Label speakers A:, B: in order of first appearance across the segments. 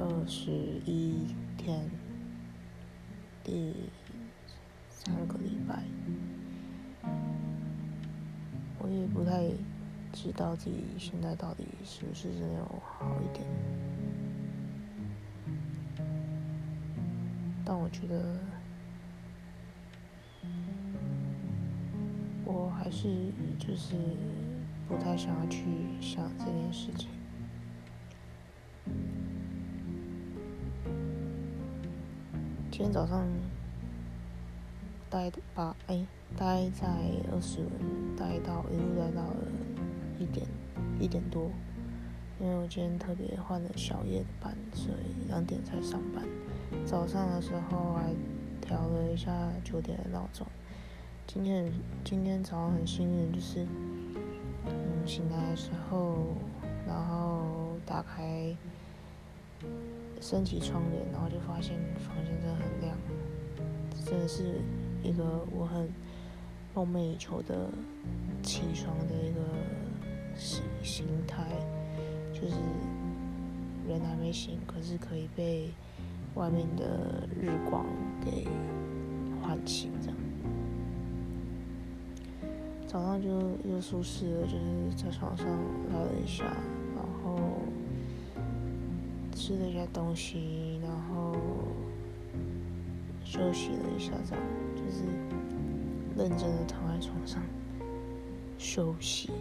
A: 二十一天，第三个礼拜，我也不太知道自己现在到底是不是真的有好一点，但我觉得我还是就是不太想要去想这件事情。今天早上待八哎，待在二十轮，待到一路待到了一点一点多，因为我今天特别换了小夜的班，所以两点才上班。早上的时候还调了一下九点的闹钟。今天今天早上很幸运，就是嗯醒来的时候，然后打开。升起窗帘，然后就发现房间真的很亮，真的是一个我很梦寐以求的起床的一个形形态，就是人还没醒，可是可以被外面的日光给唤醒，这样。早上就又舒适了，就是在床上赖了一下。吃了一下东西，然后休息了一下，这样就是认真的躺在床上休息，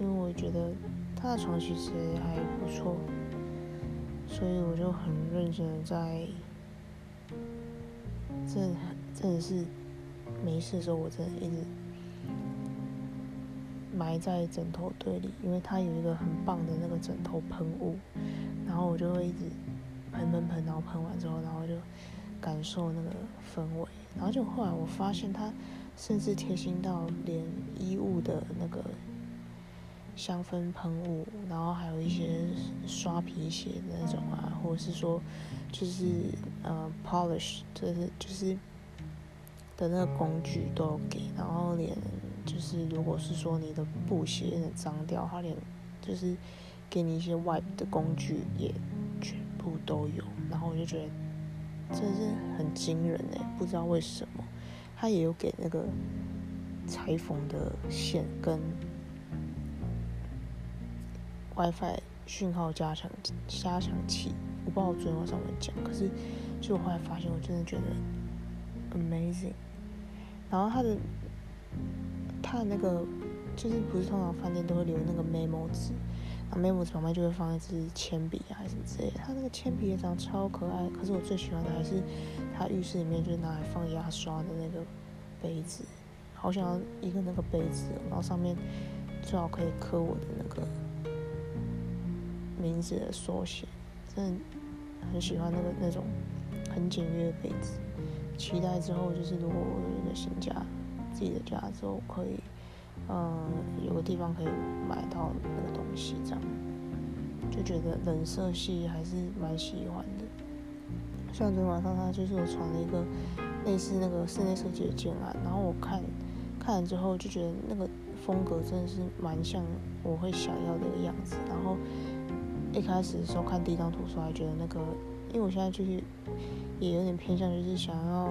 A: 因为我觉得他的床其实还不错，所以我就很认真的在，真真的是没事的时候，我真的一直埋在枕头堆里，因为它有一个很棒的那个枕头喷雾。然后我就会一直喷喷喷，然后喷完之后，然后就感受那个氛围。然后就后来我发现，它甚至贴心到连衣物的那个香氛喷雾，然后还有一些刷皮鞋的那种啊，或者是说就是呃 polish，就是就是的那个工具都给。然后连就是如果是说你的布鞋脏掉，它连就是。给你一些 wipe 的工具也全部都有，然后我就觉得真的是很惊人哎，不知道为什么，他也有给那个裁缝的线跟 WiFi 讯号加强加强器，我不知道我昨天晚上有没讲，可是就后来发现，我真的觉得 amazing。然后他的他的那个就是不是通常饭店都会留那个 memo 纸。那 memo 纸旁边就会放一支铅笔啊，还是什么之类的。它那个铅笔也长得超可爱，可是我最喜欢的还是它浴室里面就是拿来放牙刷的那个杯子，好想要一个那个杯子，然后上面最好可以刻我的那个名字的缩写，真的很喜欢那个那种很简约的杯子。期待之后就是如果我有一个新家，自己的家之后可以。嗯，有个地方可以买到那个东西，这样就觉得冷色系还是蛮喜欢的。像昨天晚上，他就是我传了一个类似那个室内设计的建案，然后我看看了之后就觉得那个风格真的是蛮像我会想要的一个样子。然后一开始的时候看第一张图时候还觉得那个，因为我现在就是也有点偏向，就是想要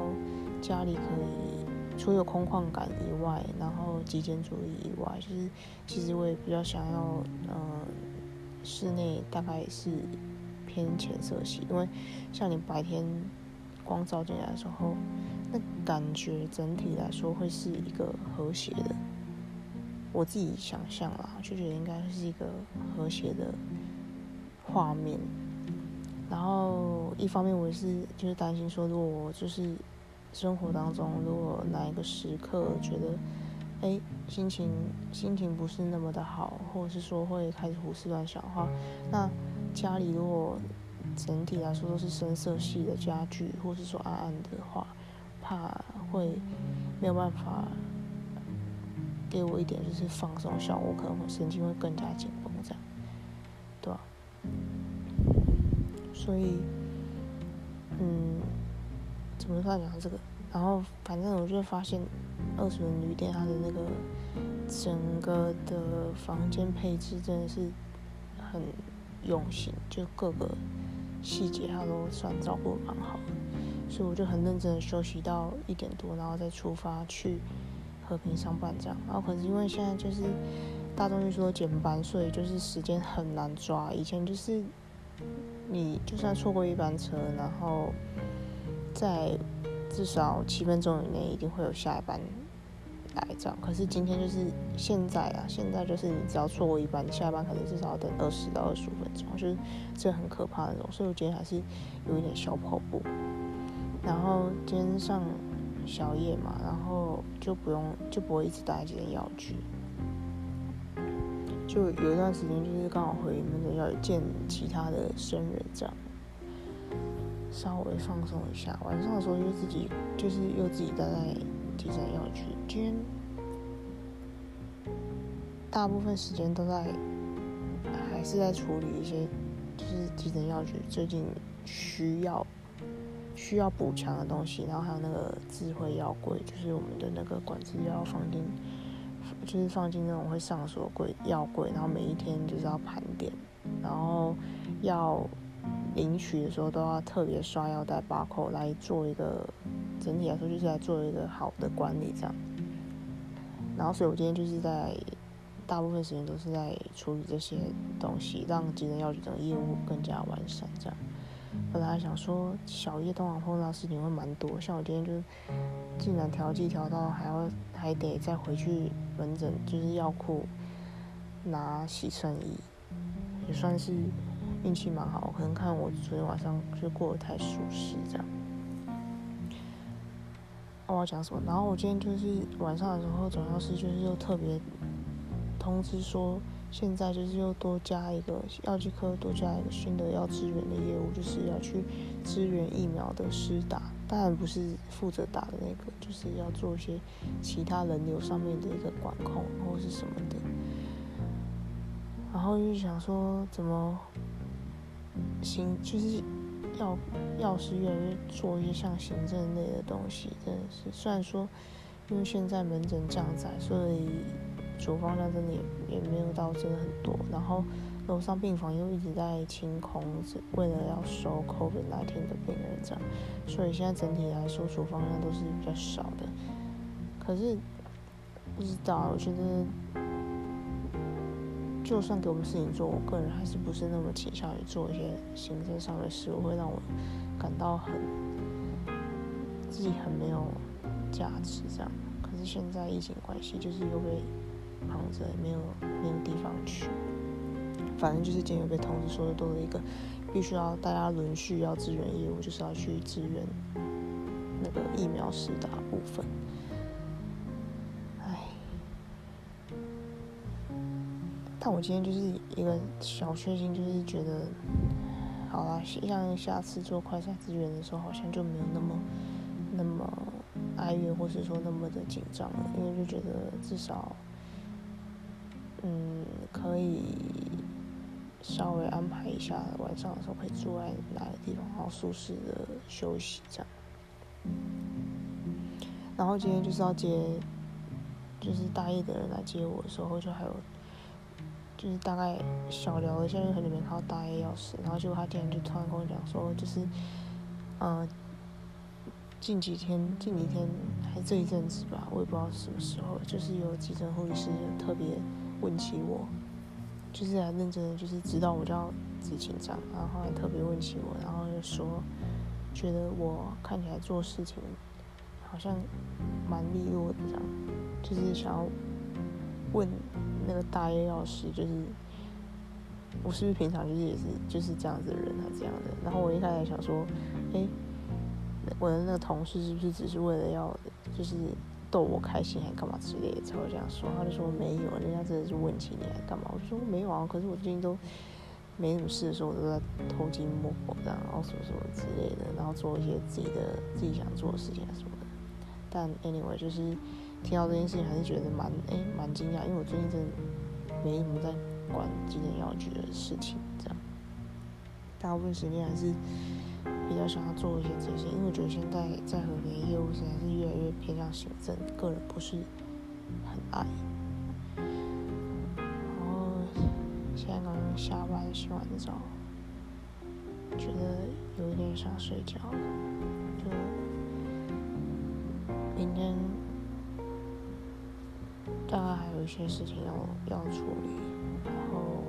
A: 家里可以。除了空旷感以外，然后极简主义以外，就是其实我也比较想要，嗯，室内大概是偏浅色系，因为像你白天光照进来的时候，那感觉整体来说会是一个和谐的。我自己想象啦，就觉得应该是一个和谐的画面。然后一方面我也是就是担心说，如果我就是。生活当中，如果哪一个时刻觉得，哎，心情心情不是那么的好，或者是说会开始胡思乱想的话，那家里如果整体来说都是深色系的家具，或是说暗暗的话，怕会没有办法给我一点就是放松效果，可能会神经会更加紧绷这样，对吧？所以，嗯。怎么突然讲这个？然后反正我就发现，二十轮旅店它的那个整个的房间配置真的是很用心，就各个细节他都算照顾蛮好的，所以我就很认真的休息到一点多，然后再出发去和平上班这样。然后可是因为现在就是大众运输减班，所以就是时间很难抓。以前就是你就算错过一班车，然后在至少七分钟以内一定会有下一班。来这样，可是今天就是现在啊，现在就是你只要错过一班，你下班可能至少要等二十到二十五分钟，就是这很可怕那种。所以我今天还是有一点小跑步，然后今天上宵夜嘛，然后就不用就不会一直待在这间药局，就有一段时间就是刚好回那个要见其他的生人这样，稍微放松一下。晚上的时候又自己就是又自己待在。急诊药局，今天大部分时间都在，还是在处理一些，就是急诊药局最近需要需要补强的东西，然后还有那个智慧药柜，就是我们的那个管子要放进，就是放进那种会上锁柜药柜，然后每一天就是要盘点，然后要领取的时候都要特别刷药带把口来做一个。整体来说，就是来做一个好的管理这样。然后，所以我今天就是在大部分时间都是在处理这些东西，让急诊药局的业务更加完善这样。本来想说小夜通常碰到事情会蛮多，像我今天就竟然调剂调到还要还得再回去门诊，就是药库拿洗肾仪，也算是运气蛮好。可能看我昨天晚上就过得太舒适这样。我要讲什么？然后我今天就是晚上的时候，总要是就是又特别通知说，现在就是又多加一个药剂科，多加一个新的要支援的业务，就是要去支援疫苗的施打。当然不是负责打的那个，就是要做一些其他人流上面的一个管控或是什么的。然后就想说，怎么行？就是。要药师越来越做一些像行政类的东西，真的是。虽然说，因为现在门诊降载，所以处方量真的也也没有到真的很多。然后楼上病房又一直在清空，为了要收 COVID 那天的病人这样，所以现在整体来说处方量都是比较少的。可是不知道，我觉得。就算给我们事情做，我个人还是不是那么倾向于做一些行政上的事，我会让我感到很自己很没有价值这样。可是现在疫情关系，就是又被绑着，没有没有地方去。反正就是今天被通知说的，多了一个必须要大家轮续要支援业务，就是要去支援那个疫苗施打部分。但我今天就是一个小确幸，就是觉得，好啦，像下次做快筛资源的时候，好像就没有那么那么哀怨，或是说那么的紧张了，因为就觉得至少，嗯，可以稍微安排一下晚上的时候可以住在哪个地方，然后舒适的休息这样。然后今天就是要接，就是大一的人来接我的时候，就还有。就是大概小聊一下，就很久没看到大 A 钥匙，然后结果他今天就突然跟我讲说，就是，呃，近几天、近几天还这一阵子吧，我也不知道什么时候，就是有急诊护理师特别问起我，就是来认真的，就是知道我叫紫晴章，然后还特别问起我，然后就说，觉得我看起来做事情好像蛮利落的这样，就是想要问。那个大 A 老师就是，我是不是平常就是也是就是这样子的人啊这样的？然后我一开始想说，哎，我的那个同事是不是只是为了要就是逗我开心还干嘛之类的才会这样说？他就说没有，人家真的是问起你来干嘛？我说没有啊，可是我最近都没什么事的时候，我都在偷鸡摸狗这样，然后什么什么之类的，然后做一些自己的自己想做的事情啊什么的。但 anyway 就是。听到这件事情还是觉得蛮哎蛮惊讶，因为我最近真的没什么在管急诊药局的事情，这样大部分时间还是比较想要做一些这些，因为我觉得现在在和平业务现在是越来越偏向行政，个人不是很爱。然后现在刚刚下班洗完澡，觉得有一点想睡觉，就明天大概还有一些事情要要处理，然后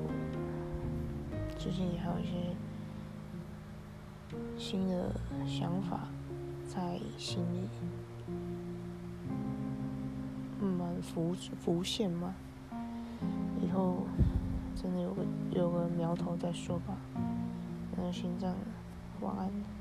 A: 最近也还有一些新的想法在心里，慢慢浮浮现嘛，以后真的有个有个苗头再说吧。那先这样，晚安。